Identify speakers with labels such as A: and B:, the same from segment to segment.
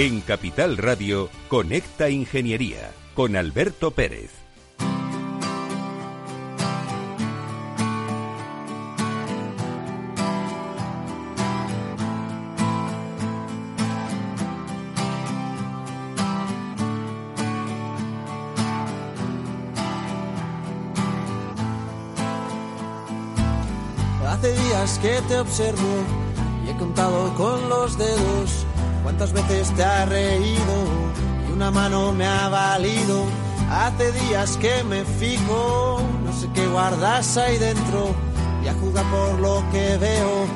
A: En Capital Radio, Conecta Ingeniería con Alberto Pérez.
B: Hace días que te observo y he contado con los dedos cuántas veces te ha reído y una mano me ha valido. Hace días que me fijo, no sé qué guardas ahí dentro y a jugar por lo que veo.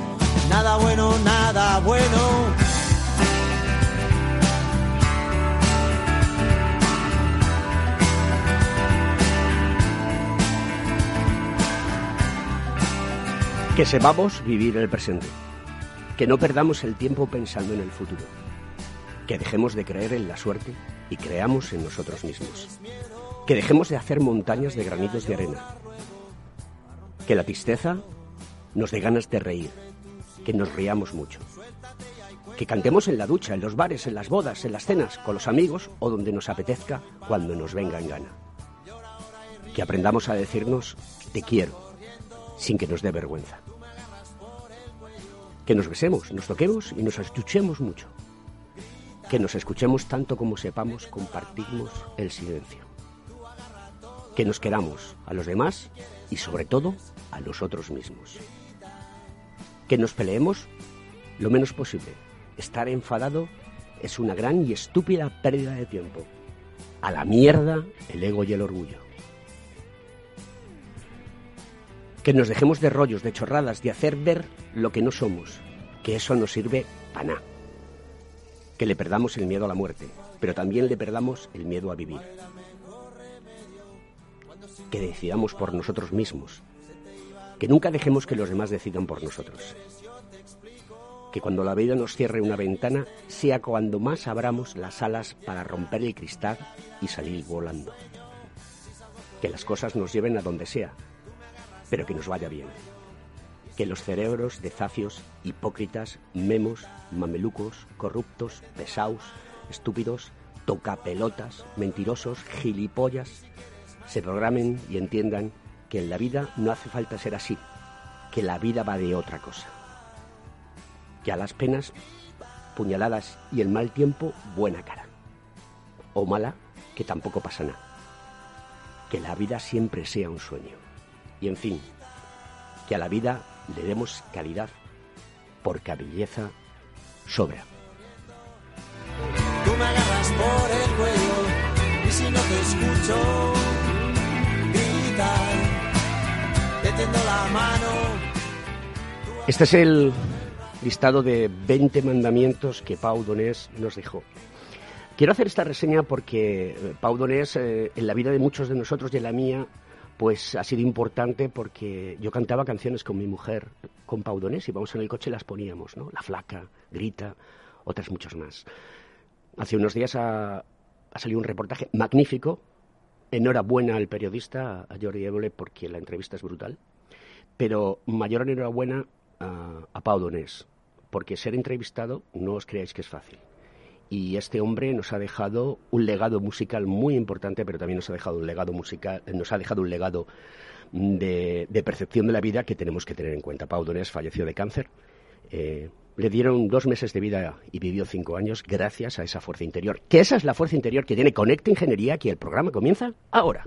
B: Nada bueno, nada bueno.
C: Que sepamos vivir el presente. Que no perdamos el tiempo pensando en el futuro. Que dejemos de creer en la suerte y creamos en nosotros mismos. Que dejemos de hacer montañas de granitos de arena. Que la tristeza nos dé ganas de reír. Que nos riamos mucho. Que cantemos en la ducha, en los bares, en las bodas, en las cenas, con los amigos o donde nos apetezca cuando nos venga en gana. Que aprendamos a decirnos te quiero sin que nos dé vergüenza. Que nos besemos, nos toquemos y nos escuchemos mucho. Que nos escuchemos tanto como sepamos compartimos el silencio. Que nos queramos a los demás y sobre todo a nosotros mismos. Que nos peleemos lo menos posible. Estar enfadado es una gran y estúpida pérdida de tiempo. A la mierda el ego y el orgullo. que nos dejemos de rollos, de chorradas, de hacer ver lo que no somos, que eso nos sirve para nada. Que le perdamos el miedo a la muerte, pero también le perdamos el miedo a vivir. Que decidamos por nosotros mismos, que nunca dejemos que los demás decidan por nosotros. Que cuando la vida nos cierre una ventana, sea cuando más abramos las alas para romper el cristal y salir volando. Que las cosas nos lleven a donde sea, pero que nos vaya bien. Que los cerebros de zafios, hipócritas, memos, mamelucos, corruptos, pesaos, estúpidos, tocapelotas, mentirosos, gilipollas, se programen y entiendan que en la vida no hace falta ser así, que la vida va de otra cosa. Que a las penas, puñaladas y el mal tiempo, buena cara. O mala, que tampoco pasa nada. Que la vida siempre sea un sueño. Y en fin, que a la vida le demos calidad, porque belleza sobra.
B: Tú me agarras por el cuello y si no te escucho gritar, te tiendo la mano.
C: Este es el listado de 20 mandamientos que Pau Donés nos dejó. Quiero hacer esta reseña porque eh, Pau Donés, eh, en la vida de muchos de nosotros y en la mía, pues ha sido importante porque yo cantaba canciones con mi mujer, con Pau Donés, y vamos en el coche y las poníamos, ¿no? La Flaca, Grita, otras muchas más. Hace unos días ha, salido un reportaje magnífico. Enhorabuena al periodista, a Jordi Évole, porque la entrevista es brutal. Pero mayor enhorabuena a, a Pau porque ser entrevistado no os creáis que es fácil y este hombre nos ha dejado un legado musical muy importante, pero también nos ha dejado un legado musical, nos ha dejado un legado de, percepción de la vida que tenemos que tener en cuenta. Pau Donés falleció de cáncer. Eh, le dieron dos meses de vida y vivió cinco años gracias a esa fuerza interior. Que esa es la fuerza interior que tiene Conecta Ingeniería, que el programa comienza ahora.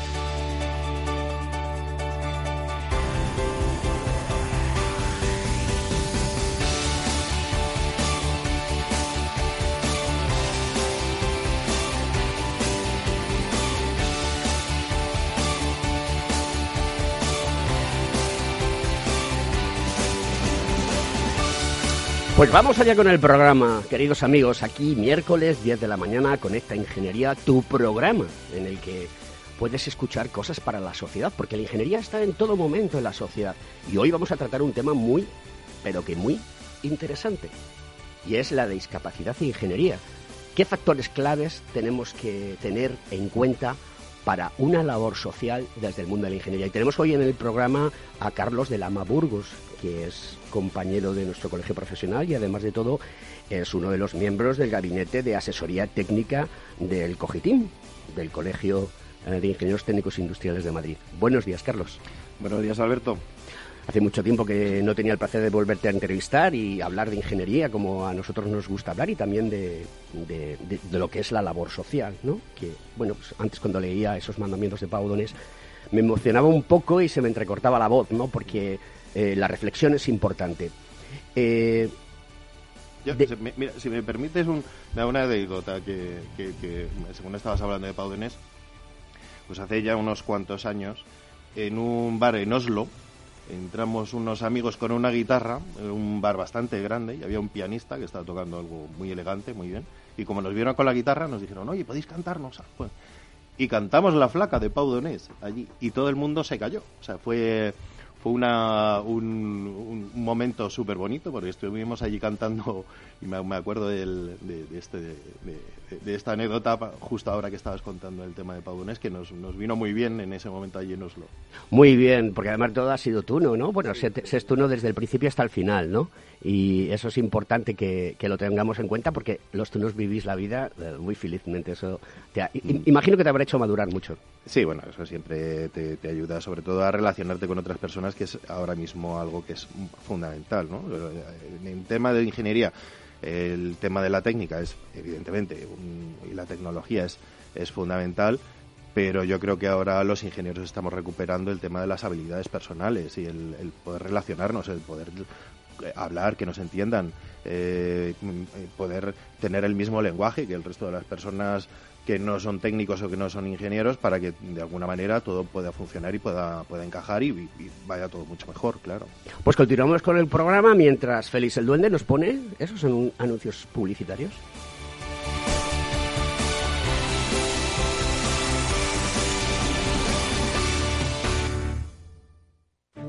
C: Pues vamos allá con el programa, queridos amigos. Aquí miércoles 10 de la mañana, Conecta Ingeniería, tu programa en el que puedes escuchar cosas para la sociedad, porque la ingeniería está en todo momento en la sociedad. Y hoy vamos a tratar un tema muy, pero que muy interesante. y es la de discapacidad e ingeniería. ¿Qué factores claves tenemos que tener en cuenta para una labor social desde el mundo de la ingeniería? Y tenemos hoy en el programa a Carlos de Lama Burgos, que es compañero de nuestro colegio profesional y además de todo es uno de los miembros del gabinete de asesoría técnica del COGITIM, del Colegio eh, de Ingenieros Técnicos Industriales de Madrid. Buenos días, Carlos.
D: Buenos días, Alberto.
C: Hace mucho tiempo que no tenía el placer de volverte a entrevistar y hablar de ingeniería como a nosotros nos gusta hablar y también de, lo que es la labor social, ¿no? Que, bueno, pues antes cuando leía esos mandamientos de Pau Donés me emocionaba un poco y se me entrecortaba la voz, ¿no? Porque eh, la reflexión es importante.
D: Eh, mira, si me permites un, una anécdota que, que, según estabas hablando de Pau Donés, pues hace ya unos cuantos años, en un bar en Oslo, entramos unos amigos con una guitarra, un bar bastante grande, y había un pianista que estaba tocando algo muy elegante, muy bien, y como nos vieron con la guitarra, nos dijeron, oye, ¿podéis cantarnos? y cantamos La Flaca de Pau Donés allí, y todo el mundo se cayó. O sea, fue fue una, un, un momento súper bonito porque estuvimos allí cantando y me, acuerdo del, de, este, de, esta anécdota justo ahora que estabas contando el tema de Paudones que nos, nos vino muy bien en ese momento allí en Oslo.
C: Muy bien, porque además todo ha sido tuno, ¿no? Bueno, se, se es tuno desde el principio hasta el final, ¿no? Y eso es importante que, que lo tengamos en cuenta porque los tunos vivís la vida eh, muy felizmente. Eso mm. imagino que te habrá hecho madurar mucho.
D: Sí, bueno, eso siempre te, te ayuda sobre todo a relacionarte con otras personas que es ahora mismo algo que es fundamental. ¿no? En el tema de ingeniería, el tema de la técnica es, evidentemente, y la tecnología es, es fundamental, pero yo creo que ahora los ingenieros estamos recuperando el tema de las habilidades personales y el, poder relacionarnos, el poder hablar, que nos entiendan, eh, poder tener el mismo lenguaje que el resto de las personas que no son técnicos o que no son ingenieros para que de alguna manera todo pueda funcionar y pueda, pueda encajar y, vaya todo mucho mejor, claro.
C: Pues continuamos con el programa mientras Félix el Duende nos pone esos anuncios publicitarios.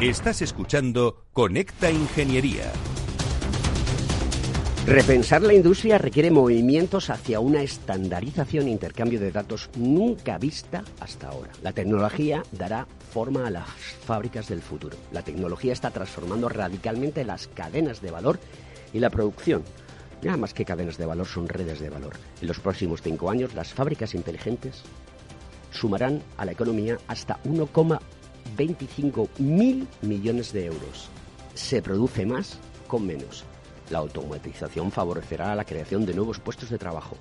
A: Estás escuchando Conecta Ingeniería.
C: Repensar la industria requiere movimientos hacia una estandarización e intercambio de datos nunca vista hasta ahora. La tecnología dará forma a las fábricas del futuro. La tecnología está transformando radicalmente las cadenas de valor y la producción. Nada más que cadenas de valor son redes de valor. En los próximos cinco años, las fábricas inteligentes sumarán a la economía hasta 1,1 25 mil millones de euros. Se produce más con menos. La automatización favorecerá la creación de nuevos puestos de trabajo.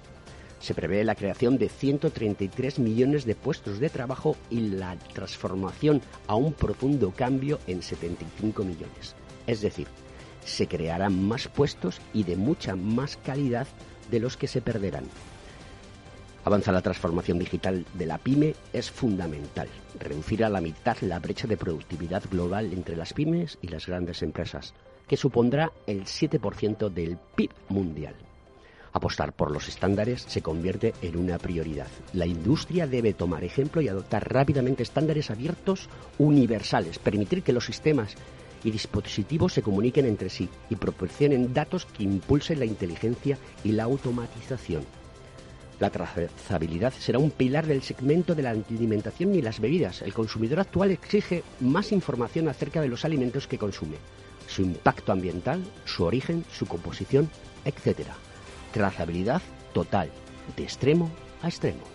C: Se prevé la creación de 133 millones de puestos de trabajo y la transformación a un profundo cambio en 75 millones. Es decir, se crearán más puestos y de mucha más calidad de los que se perderán. Avanza la transformación digital de la pyme es fundamental. Reducir a la mitad la brecha de productividad global entre las pymes y las grandes empresas, que supondrá el 7% del PIB mundial. Apostar por los estándares se convierte en una prioridad. La industria debe tomar ejemplo y adoptar rápidamente estándares abiertos universales, permitir que los sistemas y dispositivos se comuniquen entre sí y proporcionen datos que impulsen la inteligencia y la automatización. La trazabilidad será un pilar del segmento de la alimentación y las bebidas. El consumidor actual exige más información acerca de los alimentos que consume, su impacto ambiental, su origen, su composición, etc trazabilidad total, de extremo a extremo.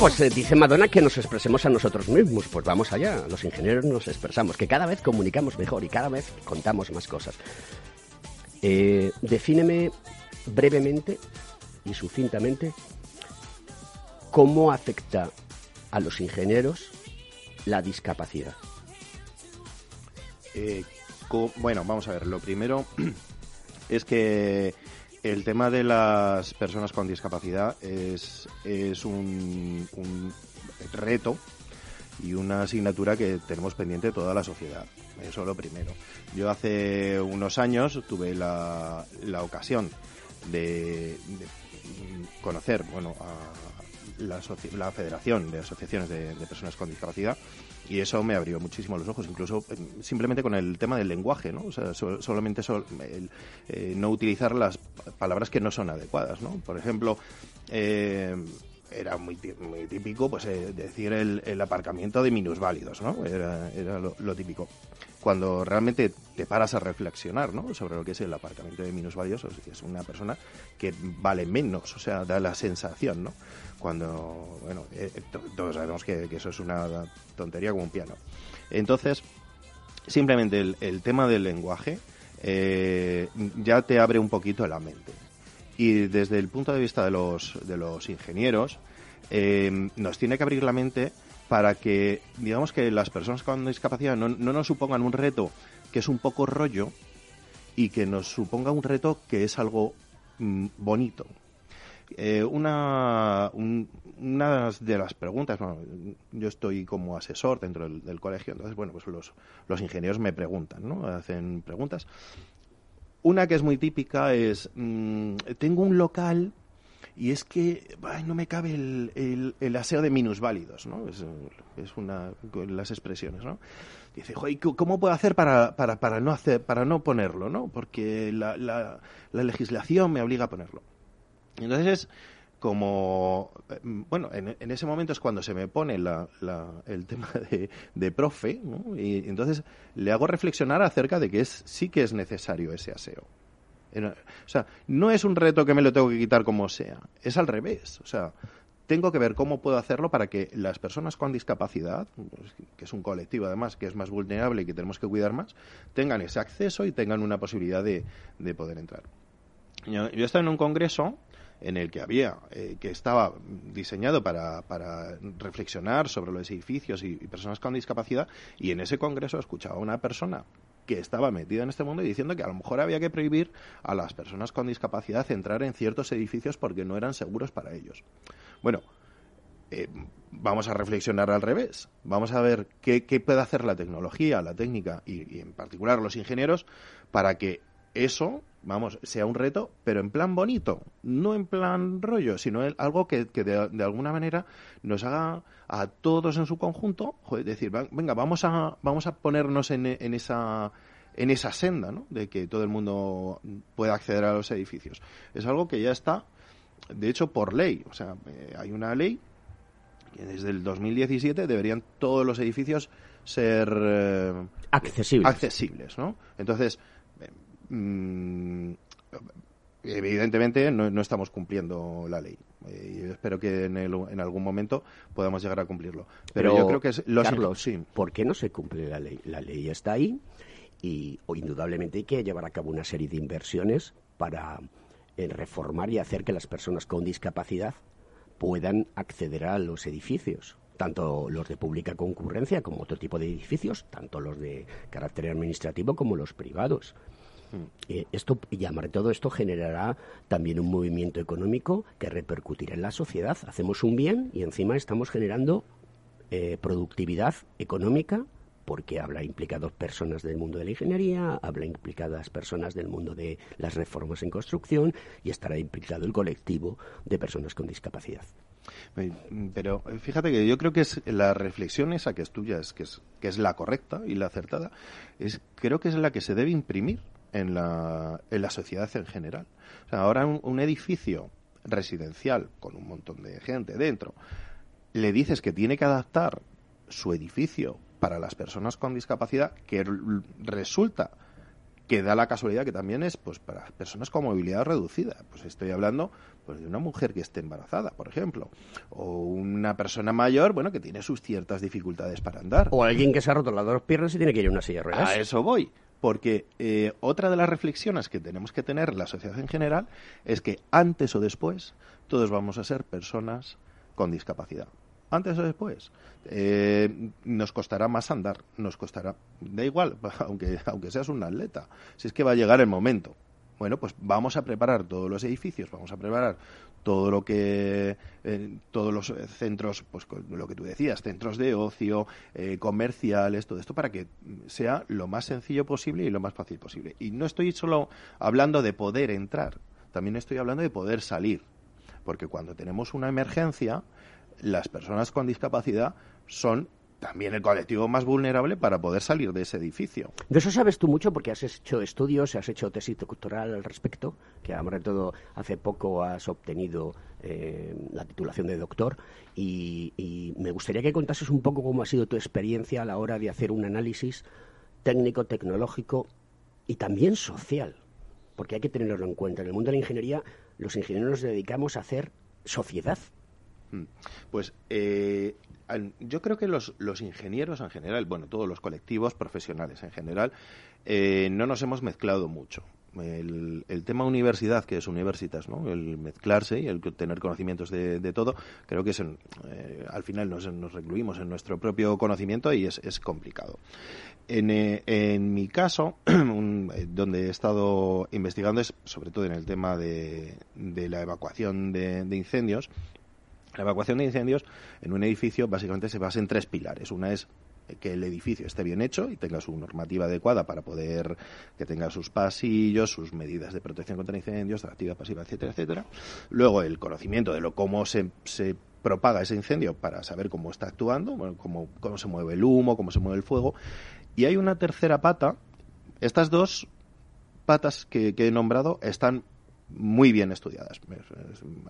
C: Pues eh, dice Madonna que nos expresemos a nosotros mismos. Pues vamos allá, los ingenieros nos expresamos, que cada vez comunicamos mejor y cada vez contamos más cosas. Eh, defíneme brevemente y sucintamente cómo afecta a los ingenieros la discapacidad.
D: Eh, bueno, vamos a ver. Lo primero es que el tema de las personas con discapacidad es, es un, reto y una asignatura que tenemos pendiente toda la sociedad. Eso es lo primero. Yo hace unos años tuve la, la ocasión de, conocer bueno, a la, la Federación de Asociaciones de Personas con Discapacidad y eso me abrió muchísimo los ojos, incluso eh, simplemente con el tema del lenguaje, ¿no? O sea, solamente eh, no utilizar las palabras que no son adecuadas, ¿no? Por ejemplo, eh, era muy, típico pues decir el, aparcamiento de minusválidos, ¿no? Era, era lo, típico. Cuando realmente te paras a reflexionar, ¿no? Sobre lo que es el aparcamiento de minusválidos, es una persona que vale menos, o sea, da la sensación, ¿no? Cuando, bueno, eh, eh, todos sabemos que, eso es una tontería como un piano. Entonces, simplemente el, tema del lenguaje eh, ya te abre un poquito la mente. Y desde el punto de vista de los, de los ingenieros, nos tiene que abrir la mente para que, digamos que las personas con discapacidad no, no nos supongan un reto que es un poco rollo y que nos suponga un reto que es algo mm, bonito, eh, una, una de las preguntas, yo estoy como asesor dentro del, colegio, entonces, bueno, pues los, los ingenieros me preguntan, ¿no? Hacen preguntas. Una que es muy típica es, mm, tengo un local y es que no me cabe el, el, aseo de minusválidos, ¿no? Es, es una las expresiones, ¿no? Dice, ¿cómo puedo hacer para, para, para, no hacer, para no ponerlo, ¿no? Porque la, la, la legislación me obliga a ponerlo. Entonces, como, bueno, en, ese momento es cuando se me pone el tema de, profe, ¿no? y entonces le hago reflexionar acerca de que es, sí que es necesario ese aseo. O sea, no es un reto que me lo tengo que quitar como sea, es al revés. O sea, tengo que ver cómo puedo hacerlo para que las personas con discapacidad, pues, que es un colectivo además que es más vulnerable y que tenemos que cuidar más, tengan ese acceso y tengan una posibilidad de, poder entrar. Yo, yo he estado en un congreso en el que había, eh, que estaba diseñado para, para, reflexionar sobre los edificios y, personas con discapacidad, y en ese congreso escuchaba a una persona que estaba metida en este mundo y diciendo que a lo mejor había que prohibir a las personas con discapacidad entrar en ciertos edificios porque no eran seguros para ellos. Bueno, eh, vamos a reflexionar al revés. Vamos a ver qué, puede hacer la tecnología, la técnica y en particular los ingenieros para que eso vamos, sea un reto, pero en plan bonito, no en plan rollo, sino algo que, de, alguna manera nos haga a todos en su conjunto, decir, venga, vamos a, vamos a ponernos en, en esa en esa senda, ¿no? De que todo el mundo pueda acceder a los edificios. Es algo que ya está, de hecho, por ley. O sea, eh, hay una ley que desde el 2017 deberían todos los edificios ser
C: eh, accesibles.
D: accesibles, ¿no? Entonces, Mm, evidentemente no, estamos cumpliendo la ley. y espero que en, en, algún momento podamos llegar a cumplirlo. Pero, yo creo que es
C: lo Carlos, sí. ¿por qué no se cumple la ley? La ley está ahí y indudablemente hay que llevar a cabo una serie de inversiones para eh, reformar y hacer que las personas con discapacidad puedan acceder a los edificios tanto los de pública concurrencia como otro tipo de edificios, tanto los de carácter administrativo como los privados. Eh, esto, y todo esto generará también un movimiento económico que repercutirá en la sociedad. Hacemos un bien y encima estamos generando eh, productividad económica porque habla implicados personas del mundo de la ingeniería, habla implicadas personas del mundo de las reformas en construcción y estará implicado el colectivo de personas con discapacidad.
D: Pero fíjate que yo creo que es la reflexión esa que es tuya, es que es, que es la correcta y la acertada, es, creo que es la que se debe imprimir en la, en la sociedad en general. O sea, ahora un, edificio residencial con un montón de gente dentro, le dices que tiene que adaptar su edificio para las personas con discapacidad, que resulta que da la casualidad que también es pues para personas con movilidad reducida. Pues estoy hablando pues, de una mujer que esté embarazada, por ejemplo, o una persona mayor, bueno, que tiene sus ciertas dificultades para andar.
C: O alguien que se ha roto las dos piernas y tiene que ir a una silla de ruedas.
D: A eso voy. Porque eh, otra de las reflexiones que tenemos que tener la sociedad en general es que antes o después todos vamos a ser personas con discapacidad antes o después. Eh, nos costará más andar, nos costará, da igual, aunque, aunque seas un atleta, si es que va a llegar el momento. Bueno, pues vamos a preparar todos los edificios, vamos a preparar todo lo que eh, todos los centros, pues lo que tú decías, centros de ocio, eh, comerciales, todo esto para que sea lo más sencillo posible y lo más fácil posible. Y no estoy solo hablando de poder entrar, también estoy hablando de poder salir, porque cuando tenemos una emergencia, las personas con discapacidad son también el colectivo más vulnerable para poder salir de ese edificio.
C: De eso sabes tú mucho porque has hecho estudios, has hecho tesis doctoral al respecto, que de todo hace poco has obtenido eh, la titulación de doctor y, y, me gustaría que contases un poco cómo ha sido tu experiencia a la hora de hacer un análisis técnico, tecnológico y también social, porque hay que tenerlo en cuenta. En el mundo de la ingeniería, los ingenieros nos dedicamos a hacer sociedad
D: Mm. Pues eh, yo creo que los, ingenieros en general, bueno, todos los colectivos profesionales en general, eh, no nos hemos mezclado mucho. El, tema universidad, que es universitas, ¿no? el mezclarse y el tener conocimientos de, todo, creo que es eh, al final nos, recluimos en nuestro propio conocimiento y es, complicado. En, mi caso, donde he estado investigando es sobre todo en el tema de, la evacuación de incendios la evacuación de incendios en un edificio básicamente se basa en tres pilares. Una es que el edificio esté bien hecho y tenga su normativa adecuada para poder que tenga sus pasillos, sus medidas de protección contra incendios, actividad pasiva, etcétera, etcétera. Luego el conocimiento de lo cómo se, se propaga ese incendio para saber cómo está actuando, cómo, cómo se mueve el humo, cómo se mueve el fuego. Y hay una tercera pata. Estas dos patas que he nombrado están muy bien estudiadas.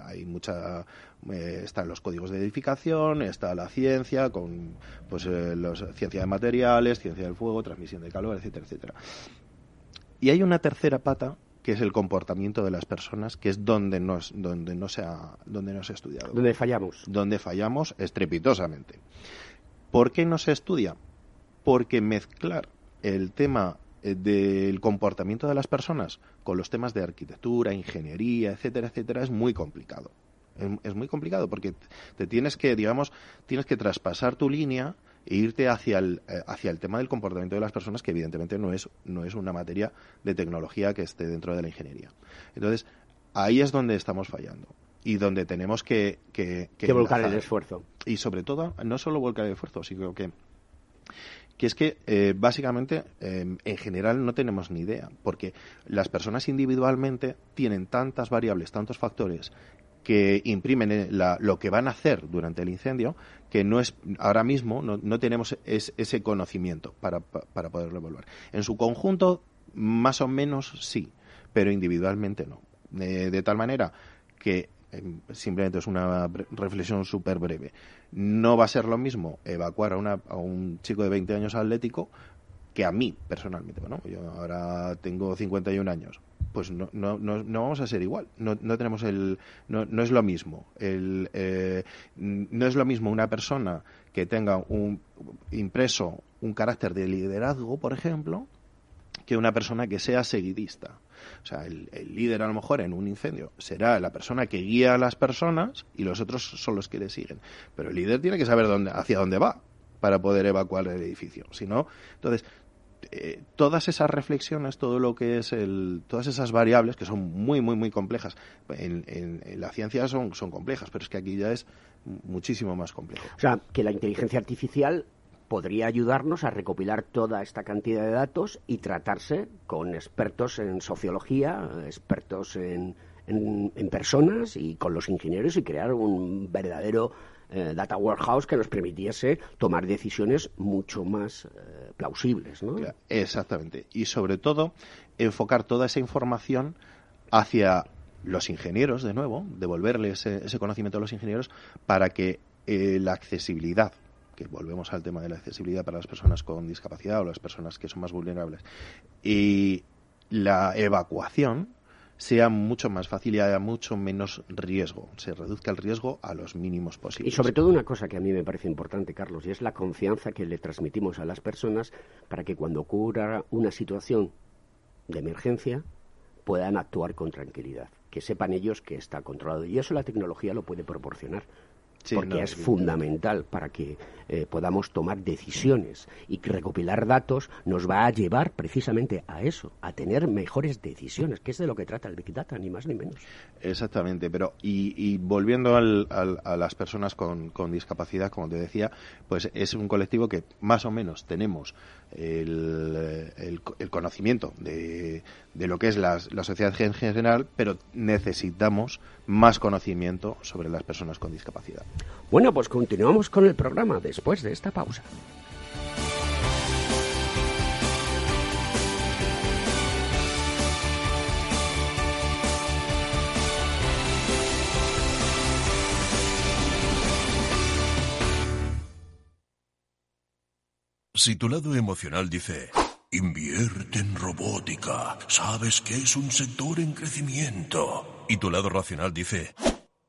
D: Hay mucha eh, están los códigos de edificación, está la ciencia con pues eh, los, ciencia de materiales, ciencia del fuego, transmisión de calor, etcétera, etcétera. Y hay una tercera pata que es el comportamiento de las personas, que es donde no, donde no se ha donde no se ha estudiado.
C: Donde fallamos.
D: Donde fallamos estrepitosamente. ¿Por qué no se estudia? Porque mezclar el tema del comportamiento de las personas con los temas de arquitectura, ingeniería, etcétera, etcétera, es muy complicado. Es, muy complicado porque te tienes que, digamos, tienes que traspasar tu línea e irte hacia el, eh, hacia el tema del comportamiento de las personas, que evidentemente no es, no es una materia de tecnología que esté dentro de la ingeniería. Entonces, ahí es donde estamos fallando y donde tenemos que... Que,
C: que volcar el esfuerzo.
D: Y sobre todo, no solo volcar el esfuerzo, sino que que es que eh, básicamente em, en general no tenemos ni idea, porque las personas individualmente tienen tantas variables, tantos factores que imprimen eh, lo que van a hacer durante el incendio, que no es ahora mismo no, tenemos ese conocimiento para, para poderlo evaluar. En su conjunto, más o menos sí, pero individualmente no. de tal manera que simplemente es una reflexión súper breve. No va a ser lo mismo evacuar a, a un chico de 20 años atlético que a mí personalmente. Bueno, yo ahora tengo 51 años. pues no, no, no, vamos a ser igual. No, no tenemos el, no, no es lo mismo. El, eh, no es lo mismo una persona que tenga un impreso un carácter de liderazgo, por ejemplo, que una persona que sea seguidista. O sea, el, líder a lo mejor en un incendio será la persona que guía a las personas y los otros son los que le siguen. Pero el líder tiene que saber dónde, hacia dónde va para poder evacuar el edificio. Si no, entonces eh, todas esas reflexiones, todo lo que es el, todas esas variables que son muy, muy, muy complejas. En, en, la ciencia son, son complejas, pero es que aquí ya es muchísimo más complejo.
C: O sea, que la inteligencia artificial podría ayudarnos a recopilar toda esta cantidad de datos y tratarse con expertos en sociología, expertos en, en, personas y con los ingenieros y crear un verdadero eh, data warehouse que nos permitiese tomar decisiones mucho más eh, plausibles. ¿no?
D: Exactamente. Y sobre todo, enfocar toda esa información hacia los ingenieros, de nuevo, devolverles ese, conocimiento a los ingenieros para que eh, la accesibilidad que volvemos al tema de la accesibilidad para las personas con discapacidad o las personas que son más vulnerables, y la evacuación sea mucho más fácil y haya mucho menos riesgo, se reduzca el riesgo a los mínimos posibles.
C: Y sobre todo una cosa que a mí me parece importante, Carlos, y es la confianza que le transmitimos a las personas para que cuando ocurra una situación de emergencia puedan actuar con tranquilidad, que sepan ellos que está controlado. Y eso la tecnología lo puede proporcionar porque es fundamental para que eh, podamos tomar decisiones y que recopilar datos nos va a llevar precisamente a eso, a tener mejores decisiones, que es de lo que trata el Big Data, ni más ni menos.
D: Exactamente, pero y, volviendo a las personas con, discapacidad, como te decía, pues es un colectivo que más o menos tenemos el, conocimiento de, lo que es la, la sociedad en general, pero necesitamos más conocimiento sobre las personas con discapacidad.
C: Bueno, pues continuamos con el programa después de esta pausa.
E: Si tu lado emocional dice, invierte en robótica, sabes que es un sector en crecimiento, y tu lado racional dice,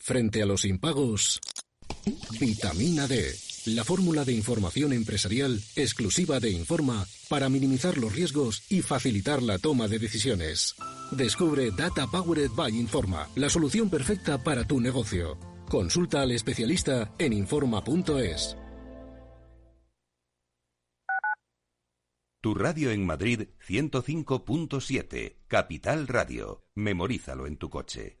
F: Frente a los impagos, vitamina D, la fórmula de información empresarial exclusiva de Informa para minimizar los riesgos y facilitar la toma de decisiones. Descubre Data Powered by Informa, la solución perfecta para tu negocio. Consulta al especialista en Informa.es.
A: Tu radio en Madrid 105.7, Capital Radio. Memorízalo en tu coche.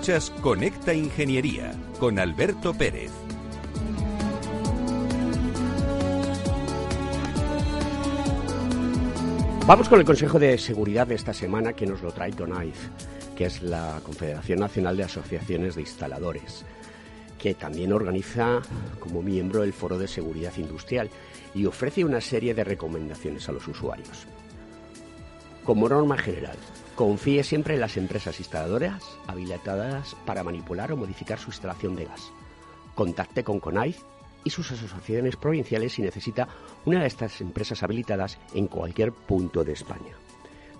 A: Escuchas Conecta Ingeniería con Alberto Pérez.
C: Vamos con el Consejo de Seguridad de esta semana que nos lo trae TONAIF, que es la Confederación Nacional de Asociaciones de Instaladores, que también organiza como miembro el Foro de Seguridad Industrial y ofrece una serie de recomendaciones a los usuarios. Como norma general, confíe siempre en las empresas instaladoras habilitadas para manipular o modificar su instalación de gas. Contacte con CONAIF y sus asociaciones provinciales si necesita una de estas empresas habilitadas en cualquier punto de España.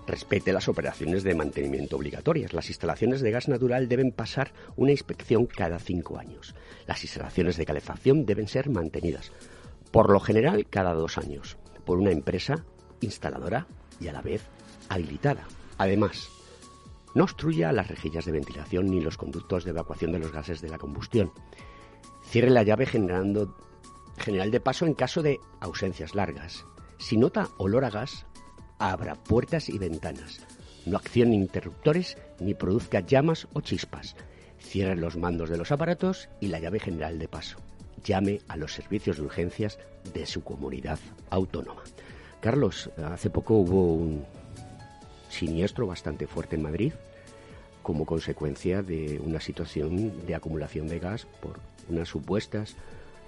C: Respete las operaciones de mantenimiento obligatorias. Las instalaciones de gas natural deben pasar una inspección cada cinco años. Las instalaciones de calefacción deben ser mantenidas, por lo general cada dos años, por una empresa instaladora y a la vez habilitada. Además, no obstruya las rejillas de ventilación ni los conductos de evacuación de los gases de la combustión. Cierre la llave generando, general de paso en caso de ausencias largas. Si nota olor a gas, abra puertas y ventanas. No accione interruptores ni produzca llamas o chispas. Cierre los mandos de los aparatos y la llave general de paso. Llame a los servicios de urgencias de su comunidad autónoma. Carlos, hace poco hubo un siniestro bastante fuerte en Madrid como consecuencia de una situación de acumulación de gas por unas supuestas,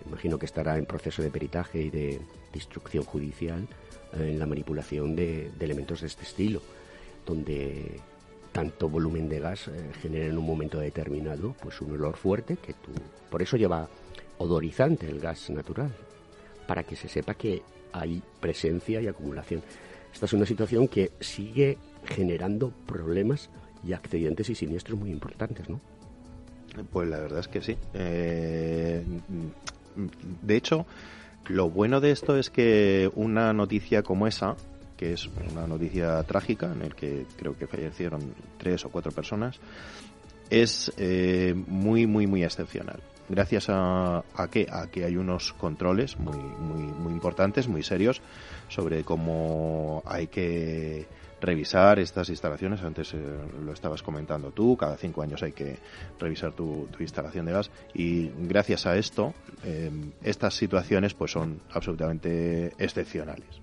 C: imagino que estará en proceso de peritaje y de instrucción judicial, eh, en la manipulación de, elementos de este estilo, donde tanto volumen de gas eh, genera en un momento determinado pues un olor fuerte que tú por eso lleva odorizante el gas natural para que se sepa que hay presencia y acumulación. Esta es una situación que sigue generando problemas y accidentes y siniestros muy importantes no
D: pues la verdad es que sí. Eh, de hecho, lo bueno de esto es que una noticia como esa, que es una noticia trágica en el que creo que fallecieron tres o cuatro personas, es eh, muy, muy, muy excepcional. Gracias a, a, que, a que hay unos controles muy, muy, muy importantes, muy serios, sobre cómo hay que revisar estas instalaciones. Antes eh, lo estabas comentando tú, cada cinco años hay que revisar tu, instalación de gas y gracias a esto eh, estas situaciones pues son absolutamente excepcionales.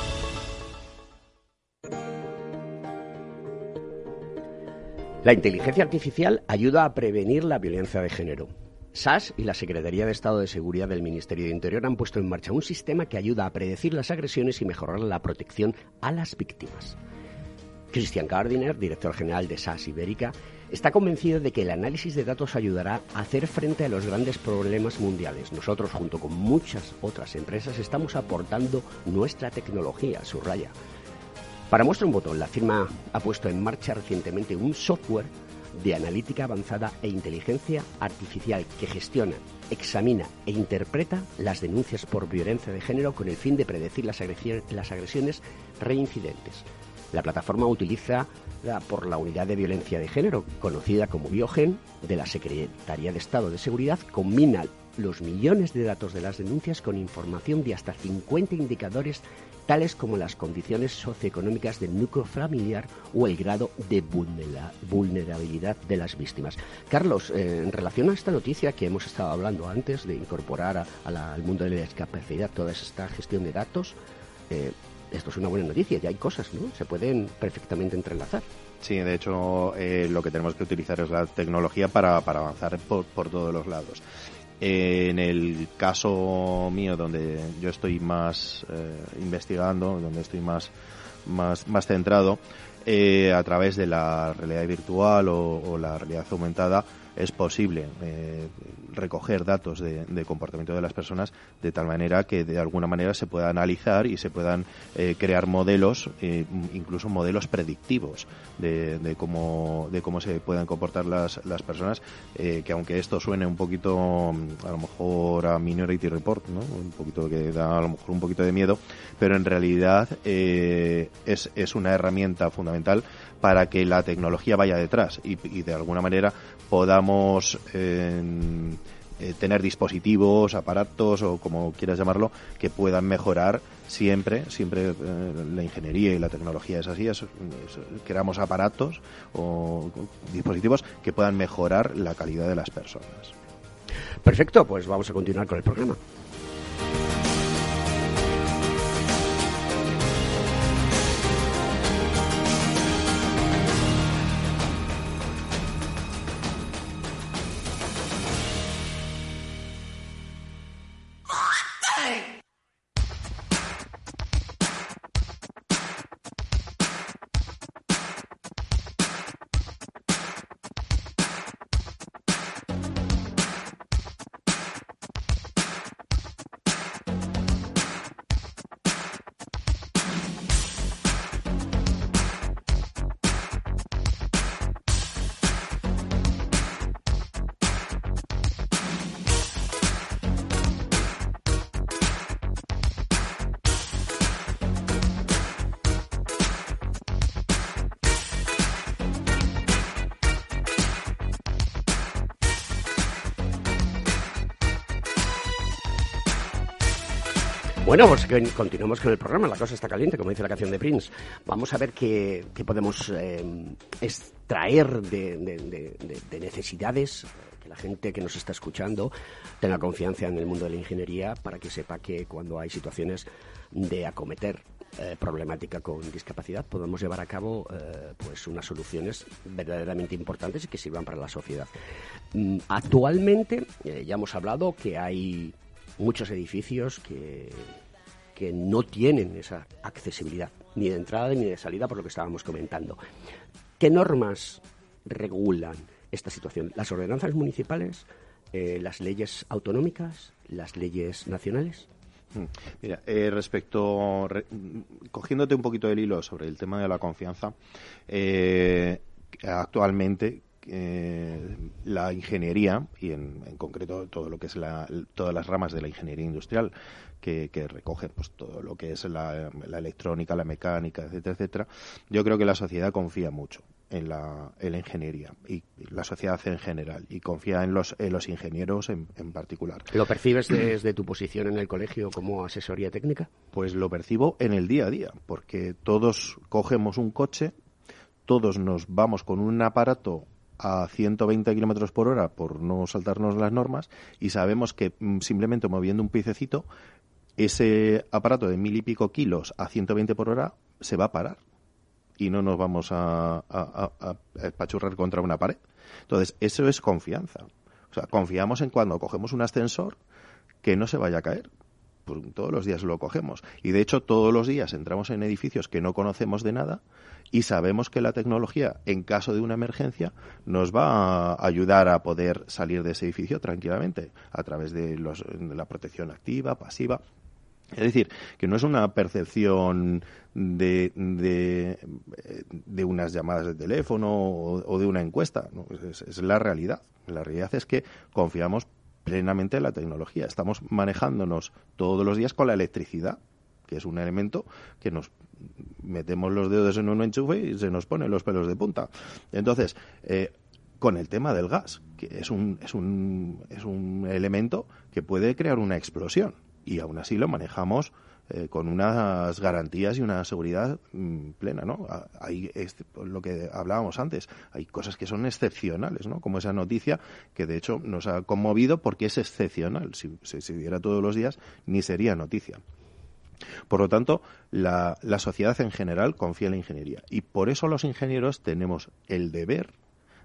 C: La inteligencia artificial ayuda a prevenir la violencia de género. SAS y la Secretaría de Estado de Seguridad del Ministerio de Interior han puesto en marcha un sistema que ayuda a predecir las agresiones y mejorar la protección a las víctimas. Christian Gardiner, director general de SAS Ibérica, está convencido de que el análisis de datos ayudará a hacer frente a los grandes problemas mundiales. Nosotros, junto con muchas otras empresas, estamos aportando nuestra tecnología, subraya. Para muestra un botón, la firma ha puesto en marcha recientemente un software de analítica avanzada e inteligencia artificial que gestiona, examina e interpreta las denuncias por violencia de género con el fin de predecir las agresiones, reincidentes. La plataforma utiliza por la Unidad de Violencia de Género, conocida como Biogen, de la Secretaría de Estado de Seguridad, combina los millones de datos de las denuncias con información de hasta 50 indicadores tales como las condiciones socioeconómicas del núcleo familiar o el grado de vulnerabilidad de las víctimas. Carlos, eh, en relación a esta noticia que hemos estado hablando antes de incorporar al mundo de la discapacidad toda esta gestión de datos, eh, esto es una buena noticia, ya hay cosas, ¿no? Se pueden perfectamente entrelazar.
D: Sí, de hecho, eh, lo que tenemos que utilizar es la tecnología para, avanzar por, por todos los lados en el caso mío, donde yo estoy más eh, investigando, donde estoy más, más, centrado, eh, a través de la realidad virtual o, la realidad aumentada, es posible eh, recoger datos de, comportamiento de las personas de tal manera que de alguna manera se pueda analizar y se puedan eh, crear modelos, eh, incluso modelos predictivos de, cómo de cómo se puedan comportar las, las personas, que aunque esto suene un poquito a lo mejor a Minority Report, ¿no? un poquito que da a lo mejor un poquito de miedo, pero en realidad es, es una herramienta fundamental para que la tecnología vaya detrás y, de alguna manera podamos eh, tener dispositivos, aparatos o como quieras llamarlo, que puedan mejorar siempre, siempre eh, la ingeniería y la tecnología es así, creamos aparatos o dispositivos que puedan mejorar la calidad de las personas.
C: Perfecto, pues vamos a continuar con el programa. Bueno, continuamos con el programa. La cosa está caliente, como dice la canción de Prince. Vamos a ver qué, podemos eh, extraer de, necesidades que la gente que nos está escuchando tenga confianza en el mundo de la ingeniería para que sepa que cuando hay situaciones de acometer eh, problemática con discapacidad podemos llevar a cabo eh, pues unas soluciones verdaderamente importantes y que sirvan para la sociedad. Mm, actualmente ya hemos hablado que hay muchos edificios que, que no tienen esa accesibilidad, ni de entrada ni de salida, por lo que estábamos comentando. ¿Qué normas regulan esta situación? ¿Las ordenanzas municipales? Eh, ¿Las leyes autonómicas? ¿Las leyes nacionales?
D: Hmm. Mira, eh, respecto, cogiéndote un poquito del hilo sobre el tema de la confianza, eh, actualmente eh, la ingeniería y en, concreto todo lo que es la, todas las ramas de la ingeniería industrial que, que recogen pues todo lo que es la, electrónica, la mecánica, etcétera, etcétera. Yo creo que la sociedad confía mucho en la, en la ingeniería y la sociedad en general y confía en los, en los ingenieros en, en particular.
C: ¿Lo percibes desde tu posición en el colegio como asesoría técnica?
D: Pues lo percibo en el día a día, porque todos cogemos un coche, todos nos vamos con un aparato a 120 kilómetros por hora por no saltarnos las normas y sabemos que mm, simplemente moviendo un piececito ese aparato de mil y pico kilos a 120 por hora se va a parar y no nos vamos a, a, pachurrar contra una pared. Entonces, eso es confianza. O sea, confiamos en cuando cogemos un ascensor que no se vaya a caer. Todos los días lo cogemos. Y de hecho, todos los días entramos en edificios que no conocemos de nada y sabemos que la tecnología, en caso de una emergencia, nos va a ayudar a poder salir de ese edificio tranquilamente a través de, los, de la protección activa, pasiva. Es decir, que no es una percepción de, de, unas llamadas de teléfono o, de una encuesta, es, la realidad. La realidad es que confiamos plenamente en la tecnología. Estamos manejándonos todos los días con la electricidad, que es un elemento que nos metemos los dedos en un enchufe y se nos ponen los pelos de punta. Entonces, eh, con el tema del gas, que es un, es un, es un elemento que puede crear una explosión y aún así lo manejamos eh, con unas garantías y una seguridad mm, plena, ¿no? Hay este, lo que hablábamos antes, hay cosas que son excepcionales, ¿no? Como esa noticia que de hecho nos ha conmovido porque es excepcional. Si, se diera todos los días, ni sería noticia. Por lo tanto, la, la sociedad en general confía en la ingeniería y por eso los ingenieros tenemos el deber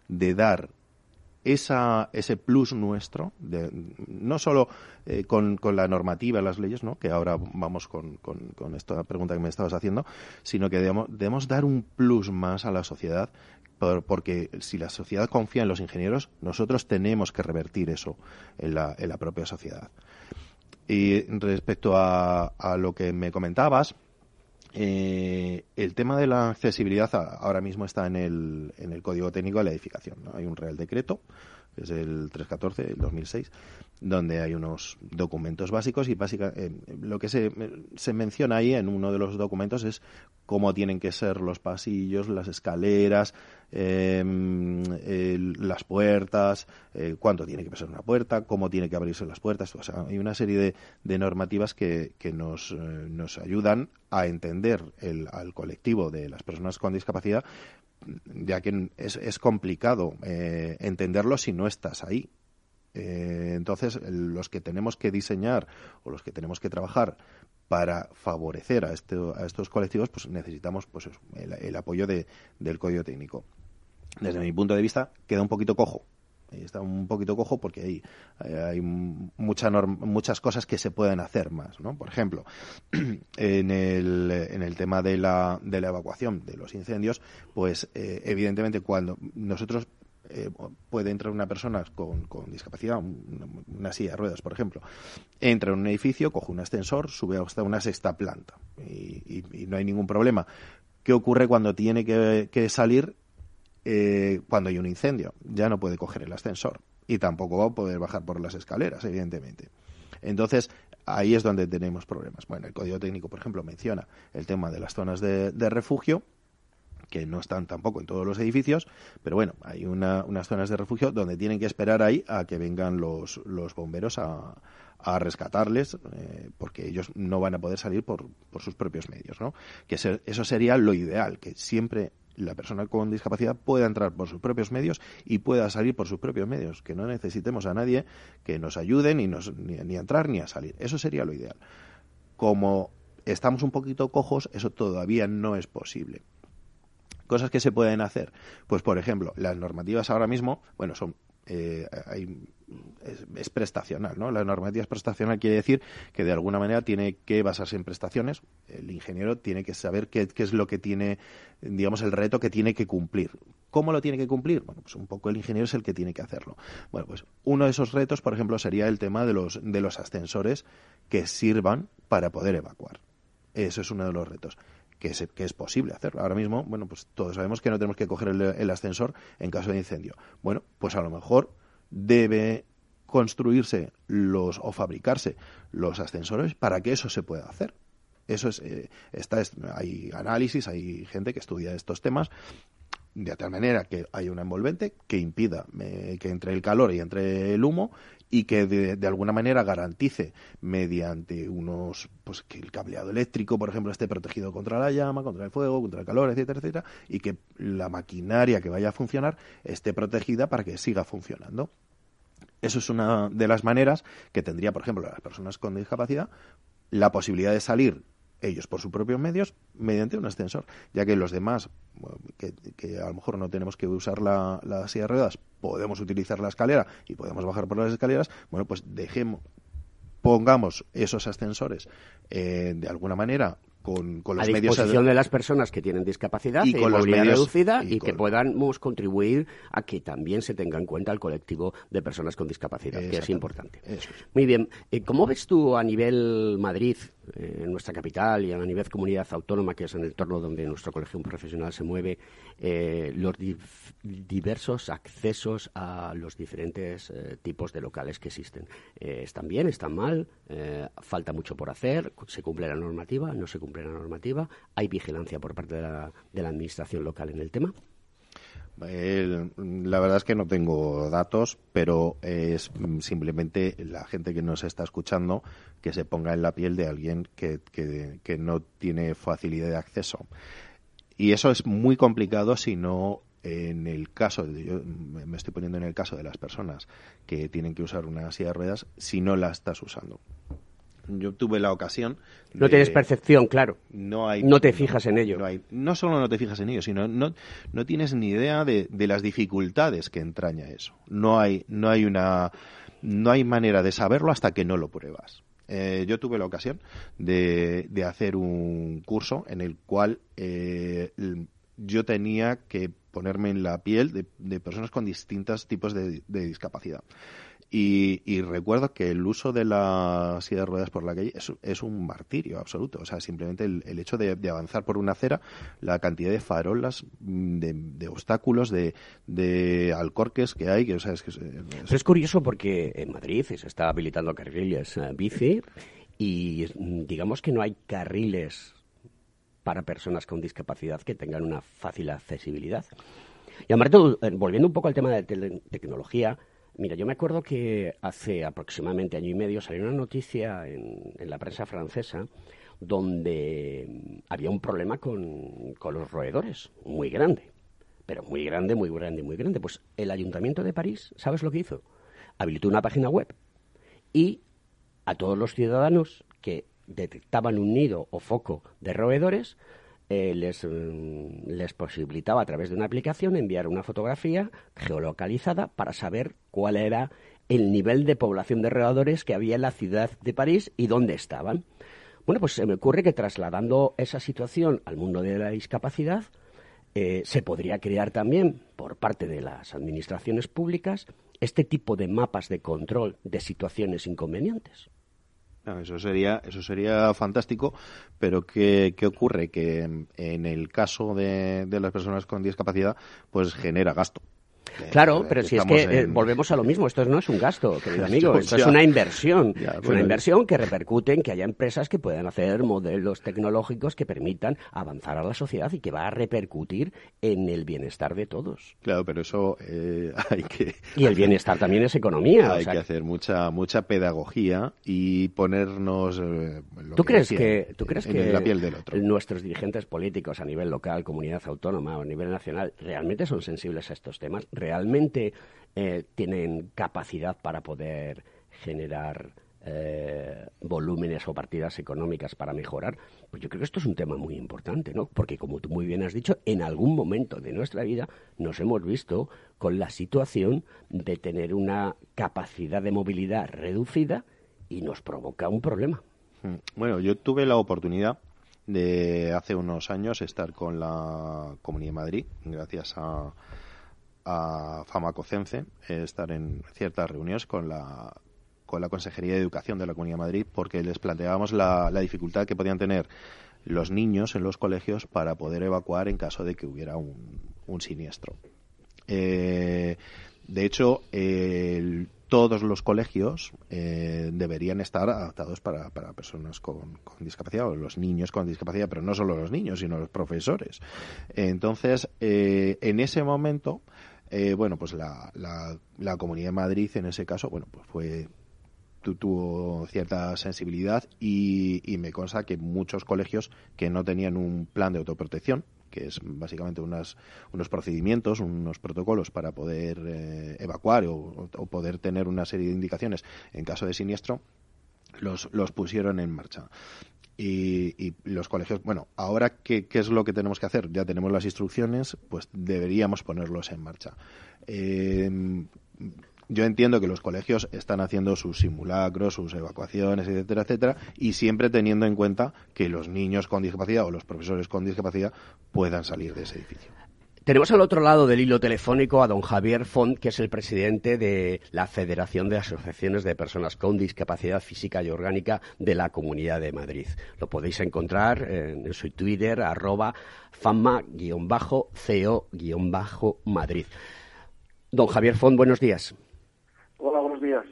D: de dar esa, ese plus nuestro, no solo eh, con, con, la normativa, las leyes, ¿no? que ahora vamos con, con, esta pregunta que me estabas haciendo, sino que debemos, debemos dar un plus más a la sociedad porque si la sociedad confía en los ingenieros, nosotros tenemos que revertir eso en la, en la propia sociedad. Y respecto a lo que me comentabas, eh, el tema de la accesibilidad ahora mismo está en el, en el Código Técnico de la Edificación. Hay un Real Decreto, que es el 314 del 2006, donde hay unos documentos básicos y básicamente eh, lo que se, se, menciona ahí en uno de los documentos es cómo tienen que ser los pasillos, las escaleras, em, las puertas, eh, cuánto tiene que ser una puerta, cómo tiene que abrirse las puertas. O hay una serie de, normativas que, nos, eh, nos ayudan a entender el, al colectivo de las personas con discapacidad ya que es, es complicado entenderlo si no estás ahí. Eh, entonces, los que tenemos que diseñar o los que tenemos que trabajar para favorecer a, este, estos colectivos, pues necesitamos pues el, apoyo de, del código técnico. Desde mi punto de vista, queda un poquito cojo. Está un poquito cojo porque hay, hay mucha muchas cosas que se pueden hacer más. ¿no? Por ejemplo, en el, en el tema de la, de la evacuación de los incendios, pues eh, evidentemente cuando nosotros eh, puede entrar una persona con, discapacidad, una, silla de ruedas, por ejemplo, entra en un edificio, coge un ascensor, sube hasta una sexta planta y, no hay ningún problema. ¿Qué ocurre cuando tiene que, salir eh, cuando hay un incendio? Ya no puede coger el ascensor y tampoco va a poder bajar por las escaleras, evidentemente. Entonces, ahí es donde tenemos problemas. Bueno, el Código Técnico, por ejemplo, menciona el tema de las zonas de refugio que no están tampoco en todos los edificios, pero bueno, hay unas zonas de refugio donde tienen que esperar ahí a que vengan los, bomberos a, rescatarles, eh, porque ellos no van a poder salir por, por sus propios medios, ¿no? Que eso sería lo ideal, que siempre la persona con discapacidad pueda entrar por sus propios medios y pueda salir por sus propios medios, que no necesitemos a nadie que nos ayude ni, nos, ni a entrar ni a salir. Eso sería lo ideal. Como estamos un poquito cojos, eso todavía no es posible. Cosas que se pueden hacer. Pues, por ejemplo, las normativas ahora mismo, bueno, son eh, es, prestacional, ¿no? La normativa es prestacional quiere decir que de alguna manera tiene que basarse en prestaciones. El ingeniero tiene que saber qué, qué, es lo que tiene, digamos, el reto que tiene que cumplir. ¿Cómo lo tiene que cumplir? Bueno, pues un poco el ingeniero es el que tiene que hacerlo. Bueno, pues uno de esos retos, por ejemplo, sería el tema de los, de los ascensores que sirvan para poder evacuar. Eso es uno de los retos que es, que es posible hacerlo. Ahora mismo, bueno, pues todos sabemos que no tenemos que coger el, ascensor en caso de incendio. Bueno, pues a lo mejor debe construirse los o fabricarse los ascensores para que eso se pueda hacer. Eso es, eh, está, hay análisis, hay gente que estudia estos temas de tal manera que haya una envolvente que impida eh, que entre el calor y entre el humo y que de, alguna manera garantice mediante unos pues que el cableado eléctrico por ejemplo esté protegido contra la llama contra el fuego contra el calor etcétera etcétera y que la maquinaria que vaya a funcionar esté protegida para que siga funcionando. Eso es una de las maneras que tendría por ejemplo las personas con discapacidad la posibilidad de salir ellos por sus propios medios mediante un ascensor, ya que los demás, que, a lo mejor no tenemos que usar la, silla de ruedas, podemos utilizar la escalera y podemos bajar por las escaleras, bueno, pues dejemos, pongamos esos ascensores eh, de alguna manera con, con los
C: a
D: medios
C: disposición de las personas que tienen discapacidad y, con movilidad reducida y, que podamos contribuir a que también se tenga en cuenta el colectivo de personas con discapacidad, que es importante. Muy bien. Eh, ¿Cómo ves tú a nivel Madrid eh, en nuestra capital y a nivel comunidad autónoma, que es en el entorno donde nuestro colegio profesional se mueve, eh, los diversos accesos a los diferentes eh, tipos de locales que existen. ¿Están bien? ¿Están mal? ¿Falta mucho por hacer? ¿Se cumple la normativa? ¿No se cumple la normativa? ¿Hay vigilancia por parte de la, de la Administración local en el tema?
D: La verdad es que no tengo datos, pero es simplemente la gente que nos está escuchando que se ponga en la piel de alguien que, que, no tiene facilidad de acceso. Y eso es muy complicado si no en el caso, yo me estoy poniendo en el caso de las personas que tienen que usar una silla de ruedas, si no la estás usando yo tuve la ocasión.
C: No tienes percepción, claro.
D: No, hay,
C: no te fijas en ello.
D: No, hay, no, solo no te fijas en ello, sino no, no tienes ni idea de, de, las dificultades que entraña eso. No hay, no hay una, no hay manera de saberlo hasta que no lo pruebas. Eh, yo tuve la ocasión de, de, hacer un curso en el cual eh, yo tenía que ponerme en la piel de, de personas con distintos tipos de, de discapacidad. Y, recuerdo que el uso de la silla de ruedas por la calle es, un martirio absoluto. O sea, simplemente el, hecho de, avanzar por una acera, la cantidad de farolas, mm, de, obstáculos, de, de, alcorques que hay. Que, o sea, es, que
C: es, curioso porque en Madrid se está habilitando carriles eh, bici y mm, digamos que no hay carriles para personas con discapacidad que tengan una fácil accesibilidad. Y aparte, eh, volviendo un poco al tema de tecnología, Mira, yo me acuerdo que hace aproximadamente año y medio salió una noticia en, la prensa francesa donde había un problema con, los roedores, muy grande, pero muy grande, muy grande, muy grande. Pues el Ayuntamiento de París, ¿sabes lo que hizo? Habilitó una página web y a todos los ciudadanos que detectaban un nido o foco de roedores, eh, les, mm, les posibilitaba a través de una aplicación enviar una fotografía geolocalizada para saber cuál era el nivel de población de roedores que había en la ciudad de París y dónde estaban. Bueno, pues se me ocurre que trasladando esa situación al mundo de la discapacidad, eh, se podría crear también por parte de las administraciones públicas este tipo de mapas de control de situaciones inconvenientes
D: eso sería, eso sería fantástico, pero ¿qué, qué ocurre? Que en el caso de, de las personas con discapacidad, pues genera gasto.
C: Claro, pero si es que eh, volvemos a lo mismo, esto no es un gasto, querido amigo, esto es una inversión. es una inversión que repercute en que haya empresas que puedan hacer modelos tecnológicos que permitan avanzar a la sociedad y que va a repercutir en el bienestar de todos.
D: Claro, pero eso eh, hay que...
C: Y el bienestar también es economía.
D: Hay que hacer mucha mucha pedagogía y ponernos... Eh,
C: ¿Tú, crees que, ¿Tú crees que la piel del otro. nuestros dirigentes políticos a nivel local, comunidad autónoma o a nivel nacional realmente son sensibles a estos temas? realmente eh, tienen capacidad para poder generar eh, volúmenes o partidas económicas para mejorar, pues yo creo que esto es un tema muy importante, ¿no? Porque como tú muy bien has dicho, en algún momento de nuestra vida nos hemos visto con la situación de tener una capacidad de movilidad reducida y nos provoca un problema.
D: Hmm. Bueno, yo tuve la oportunidad de hace unos años estar con la Comunidad de Madrid, gracias a a Famacocense eh, estar en ciertas reuniones con la con la Consejería de Educación de la Comunidad de Madrid porque les planteábamos la, dificultad que podían tener los niños en los colegios para poder evacuar en caso de que hubiera un, siniestro. Eh, de hecho, todos los colegios eh, deberían estar adaptados para, para personas con, con, discapacidad o los niños con discapacidad, pero no solo los niños, sino los profesores. Entonces, en ese momento, eh, bueno, pues la, la, Comunidad de Madrid en ese caso, bueno, pues fue tuvo cierta sensibilidad y, me consta que muchos colegios que no tenían un plan de autoprotección, que es básicamente unas, unos procedimientos, unos protocolos para poder eh, evacuar o, poder tener una serie de indicaciones en caso de siniestro, los, los pusieron en marcha. Y, los colegios, bueno, ahora ¿qué, ¿qué, es lo que tenemos que hacer? Ya tenemos las instrucciones, pues deberíamos ponerlos en marcha. Eh, yo entiendo que los colegios están haciendo sus simulacros, sus evacuaciones, etcétera, etcétera, y siempre teniendo en cuenta que los niños con discapacidad o los profesores con discapacidad puedan salir de ese edificio.
C: Tenemos al otro lado del hilo telefónico a don Javier Font, que es el presidente de la Federación de Asociaciones de Personas con Discapacidad Física y Orgánica de la Comunidad de Madrid. Lo podéis encontrar en su Twitter, arroba fama-co-madrid. Don Javier Font, buenos días.
G: Hola, buenos días.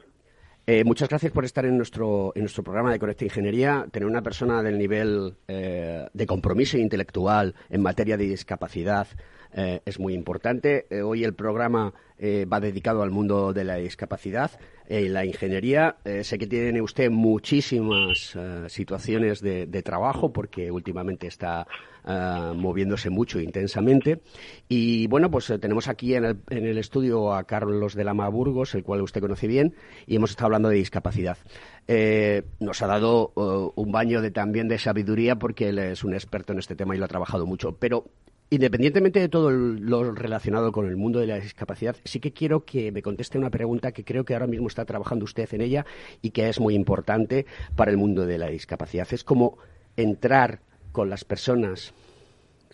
C: Eh, muchas gracias por estar en nuestro, en nuestro programa de Conecta Ingeniería. Tener una persona del nivel eh, de compromiso intelectual en materia de discapacidad eh, es muy importante. Hoy el programa eh, va dedicado al mundo de la discapacidad y la ingeniería. sé que tiene usted muchísimas situaciones de, trabajo porque últimamente está moviéndose mucho intensamente. Y bueno, pues tenemos aquí en el, en el, estudio a Carlos de Lama Burgos, el cual usted conoce bien, y hemos estado hablando de discapacidad. nos ha dado un baño de, también de sabiduría porque él es un experto en este tema y lo ha trabajado mucho. Pero Independientemente de todo lo relacionado con el mundo de la discapacidad, sí que quiero que me conteste una pregunta que creo que ahora mismo está trabajando usted en ella y que es muy importante para el mundo de la discapacidad. Es como entrar con las personas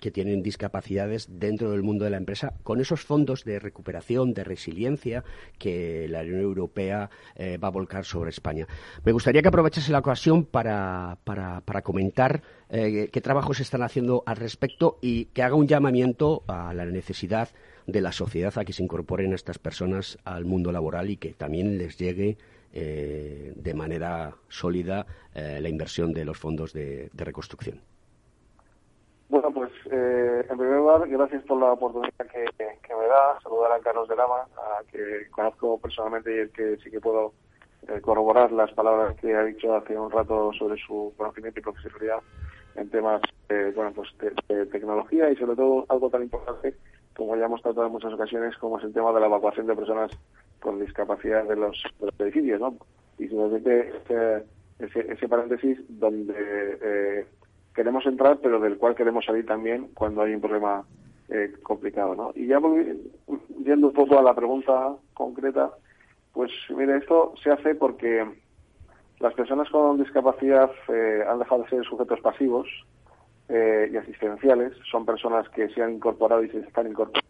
C: que tienen discapacidades dentro del mundo de la empresa con esos fondos de recuperación, de resiliencia que la Unión Europea eh, va a volcar sobre España. Me gustaría que aprovechase la ocasión para, para, comentar eh, qué trabajos están haciendo al respecto y que haga un llamamiento a la necesidad de la sociedad a que se incorporen estas personas al mundo laboral y que también les llegue eh, de manera sólida la inversión de los fondos de reconstrucción.
G: Eh, en primer lugar, gracias por la oportunidad que, me da. Saludar a Carlos de Lama, a que conozco personalmente y el que sí que puedo eh, corroborar las palabras que ha dicho hace un rato sobre su conocimiento y profesionalidad en temas bueno, pues de, tecnología y sobre todo algo tan importante como ya hemos tratado en muchas ocasiones, como es el tema de la evacuación de personas con discapacidad de los, edificios, ¿no? Y simplemente ese, ese, ese paréntesis donde eh, queremos entrar, pero del cual queremos salir también cuando hay un problema eh, complicado, ¿no? Y ya yendo un poco a la pregunta concreta, pues mire, esto se hace porque las personas con discapacidad eh, han dejado de ser sujetos pasivos eh, y asistenciales, son personas que se han incorporado y se están incorporando,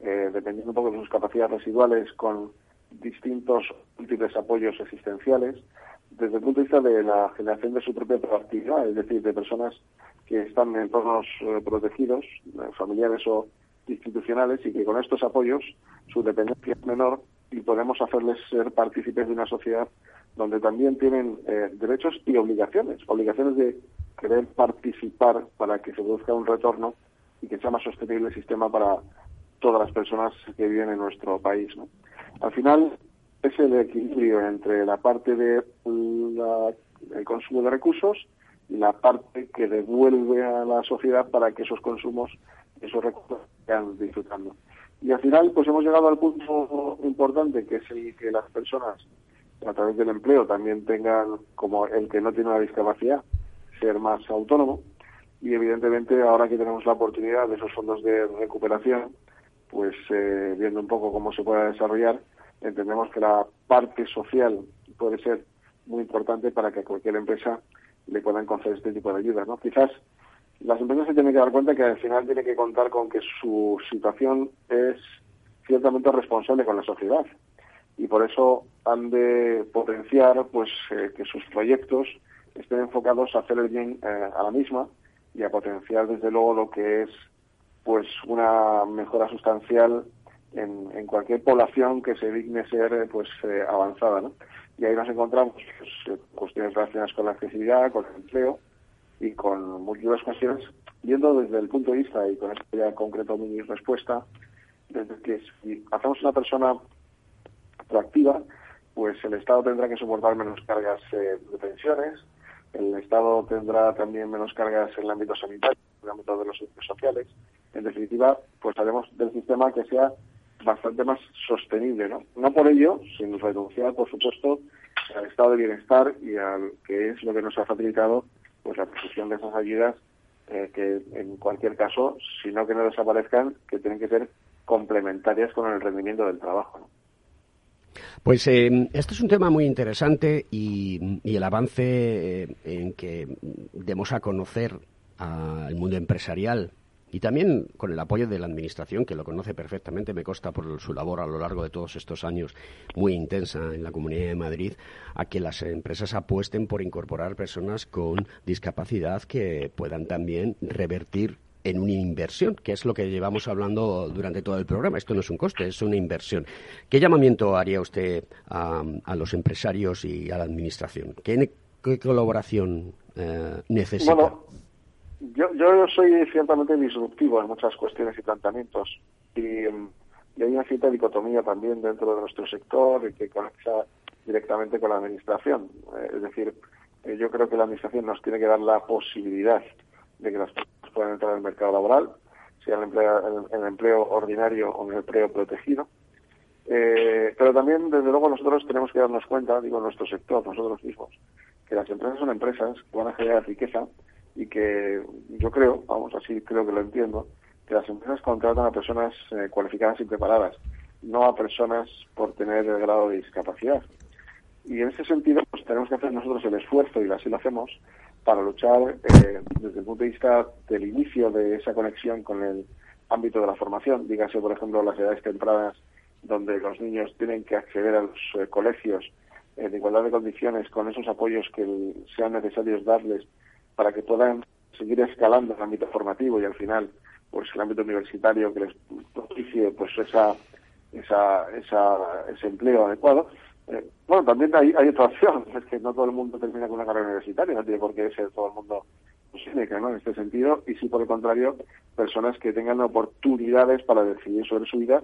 G: dependiendo un poco de sus capacidades residuales, con distintos múltiples apoyos asistenciales desde el punto de vista de la generación de su propia proactividad, es decir, de personas que están en entornos eh, protegidos, eh, familiares o institucionales, y que con estos apoyos su dependencia es menor y podemos hacerles ser partícipes de una sociedad donde también tienen eh, derechos y obligaciones, obligaciones de querer participar para que se produzca un retorno y que sea más sostenible el sistema para todas las personas que viven en nuestro país. Al final, es el equilibrio entre la parte de el consumo de recursos y la parte que devuelve a la sociedad para que esos consumos, esos recursos, sean disfrutando. Y al final, pues hemos llegado al punto importante, que es el que las personas, a través del empleo, también tengan, como el que no tiene una discapacidad, ser más autónomo. Y evidentemente, ahora que tenemos la oportunidad de esos fondos de recuperación, pues eh, viendo un poco cómo se puede desarrollar, entendemos que la parte social puede ser muy importante para que a cualquier empresa le puedan conceder este tipo de ayudas. ¿no? Quizás las empresas se tienen que dar cuenta que al final tiene que contar con que su situación es ciertamente responsable con la sociedad y por eso han de potenciar pues eh, que sus proyectos estén enfocados a hacer el bien eh, a la misma y a potenciar desde luego lo que es pues una mejora sustancial en, cualquier población que se digne ser eh, pues eh, avanzada. ¿no? Y ahí nos encontramos pues, eh, cuestiones relacionadas con la accesibilidad, con el empleo y con múltiples cuestiones, viendo desde el punto de vista, y con esto ya concreto mi respuesta, desde que si hacemos una persona proactiva, pues el Estado tendrá que soportar menos cargas de pensiones, el Estado tendrá también menos cargas en el ámbito sanitario, en el ámbito de los servicios sociales. En definitiva, pues haremos del sistema que sea bastante más sostenible, ¿no? No por ello, sin renunciar, por supuesto, al estado de bienestar y al que es lo que nos ha facilitado pues la posición de esas ayudas eh, que en cualquier caso, si no que no desaparezcan, que tienen que ser complementarias con el rendimiento del trabajo.
C: Pues eh, este es un tema muy interesante y, el avance eh, en que demos a conocer al mundo empresarial y también con el apoyo de la Administración, que lo conoce perfectamente, me consta por su labor a lo largo de todos estos años muy intensa en la Comunidad de Madrid, a que las empresas apuesten por incorporar personas con discapacidad que puedan también revertir en una inversión, que es lo que llevamos hablando durante todo el programa. Esto no es un coste, es una inversión. ¿Qué llamamiento haría usted a, los empresarios y a la administración? ¿Qué, colaboración eh, necesita?
G: Bueno, yo, yo soy ciertamente disruptivo en muchas cuestiones y planteamientos y, y, hay una cierta dicotomía también dentro de nuestro sector que conecta directamente con la administración. Eh, es decir, eh, yo creo que la administración nos tiene que dar la posibilidad de que las personas puedan entrar en el mercado laboral, sea en el empleo, ordinario o en el empleo protegido. Eh, pero también, desde luego, nosotros tenemos que darnos cuenta, digo, nuestro sector, nosotros mismos, que las empresas son empresas que van a generar riqueza y que yo creo, vamos, así creo que lo entiendo, que las empresas contratan a personas eh, cualificadas y preparadas, no a personas por tener el grado de discapacidad. Y en ese sentido, pues tenemos que hacer nosotros el esfuerzo, y así lo hacemos, para luchar eh, desde el punto de vista del inicio de esa conexión con el ámbito de la formación. Dígase, por ejemplo, las edades tempranas, donde los niños tienen que acceder a los eh, colegios en igualdad de condiciones con esos apoyos que sean necesarios darles para que puedan seguir escalando el ámbito formativo y al final pues el ámbito universitario que les propicie pues esa, esa, esa ese empleo adecuado eh, bueno, también hay, hay otra opción, es que no todo el mundo termina con una carrera universitaria, no tiene por qué ser todo el mundo posible, ¿no? En este sentido, y sí, por el contrario, personas que tengan oportunidades para decidir sobre su vida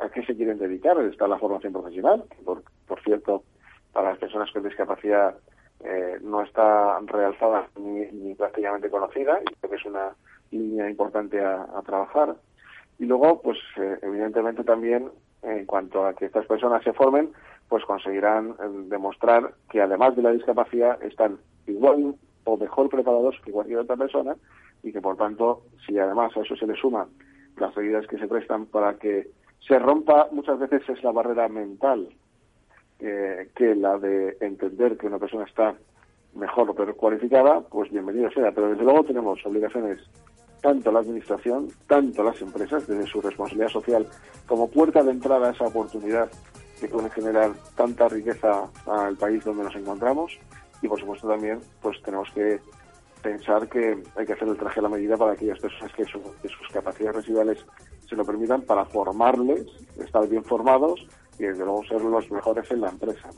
G: a qué se quieren dedicar. Está la formación profesional, por, por cierto, para las personas con discapacidad eh, no está realzada ni, prácticamente conocida, y creo que es una línea importante a, trabajar. Y luego, pues, eh, evidentemente también, en cuanto a que estas personas se formen, pues conseguirán eh, demostrar que además de la discapacidad están igual o mejor preparados que cualquier otra persona y que por tanto, si además a eso se le suma las medidas que se prestan para que se rompa, muchas veces es la barrera mental eh, que la de entender que una persona está mejor o peor cualificada, pues bienvenido sea. Pero desde luego tenemos obligaciones tanto la Administración, tanto las empresas, desde su responsabilidad social, como puerta de entrada a esa oportunidad que pueden generar tanta riqueza al país donde nos encontramos y por supuesto también pues tenemos que pensar que hay que hacer el traje a la medida para aquellas personas que, que sus capacidades residuales se lo permitan para formarles, estar bien formados y desde luego ser los mejores en la empresa.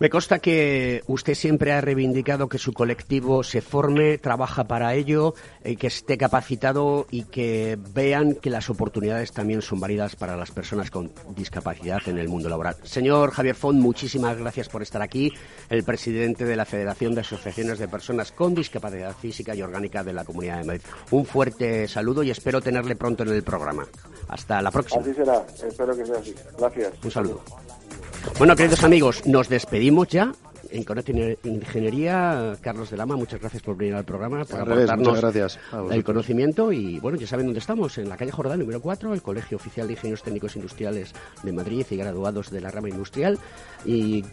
C: Me consta que usted siempre ha reivindicado que su colectivo se forme, trabaja para ello, y eh, que esté capacitado y que vean que las oportunidades también son válidas para las personas con discapacidad en el mundo laboral. Señor Javier Font, muchísimas gracias por estar aquí, el presidente de la Federación de Asociaciones de Personas con Discapacidad Física y Orgánica de la Comunidad de Madrid. Un fuerte saludo y espero tenerle pronto en el programa. Hasta la próxima.
G: Así será, espero que sea así. Gracias.
C: Un saludo. Bueno, queridos amigos, nos despedimos ya. En Conecta Ingeniería, Carlos de Lama, muchas gracias por venir al programa, por aportarnos
D: gracias
C: el conocimiento. Y bueno, ya saben dónde estamos, en la calle Jordán, número 4, el Colegio Oficial de Ingenieros Técnicos Industriales de Madrid y graduados de la rama industrial. Y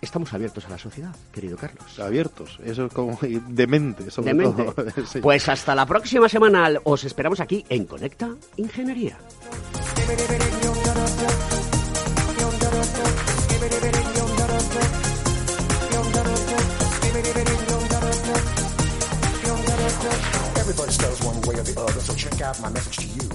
C: estamos abiertos a la sociedad, querido Carlos.
D: Abiertos, eso es como demente, sobre todo.
C: Pues hasta la próxima semana, os esperamos aquí en Conecta Ingeniería. So check out my message to you.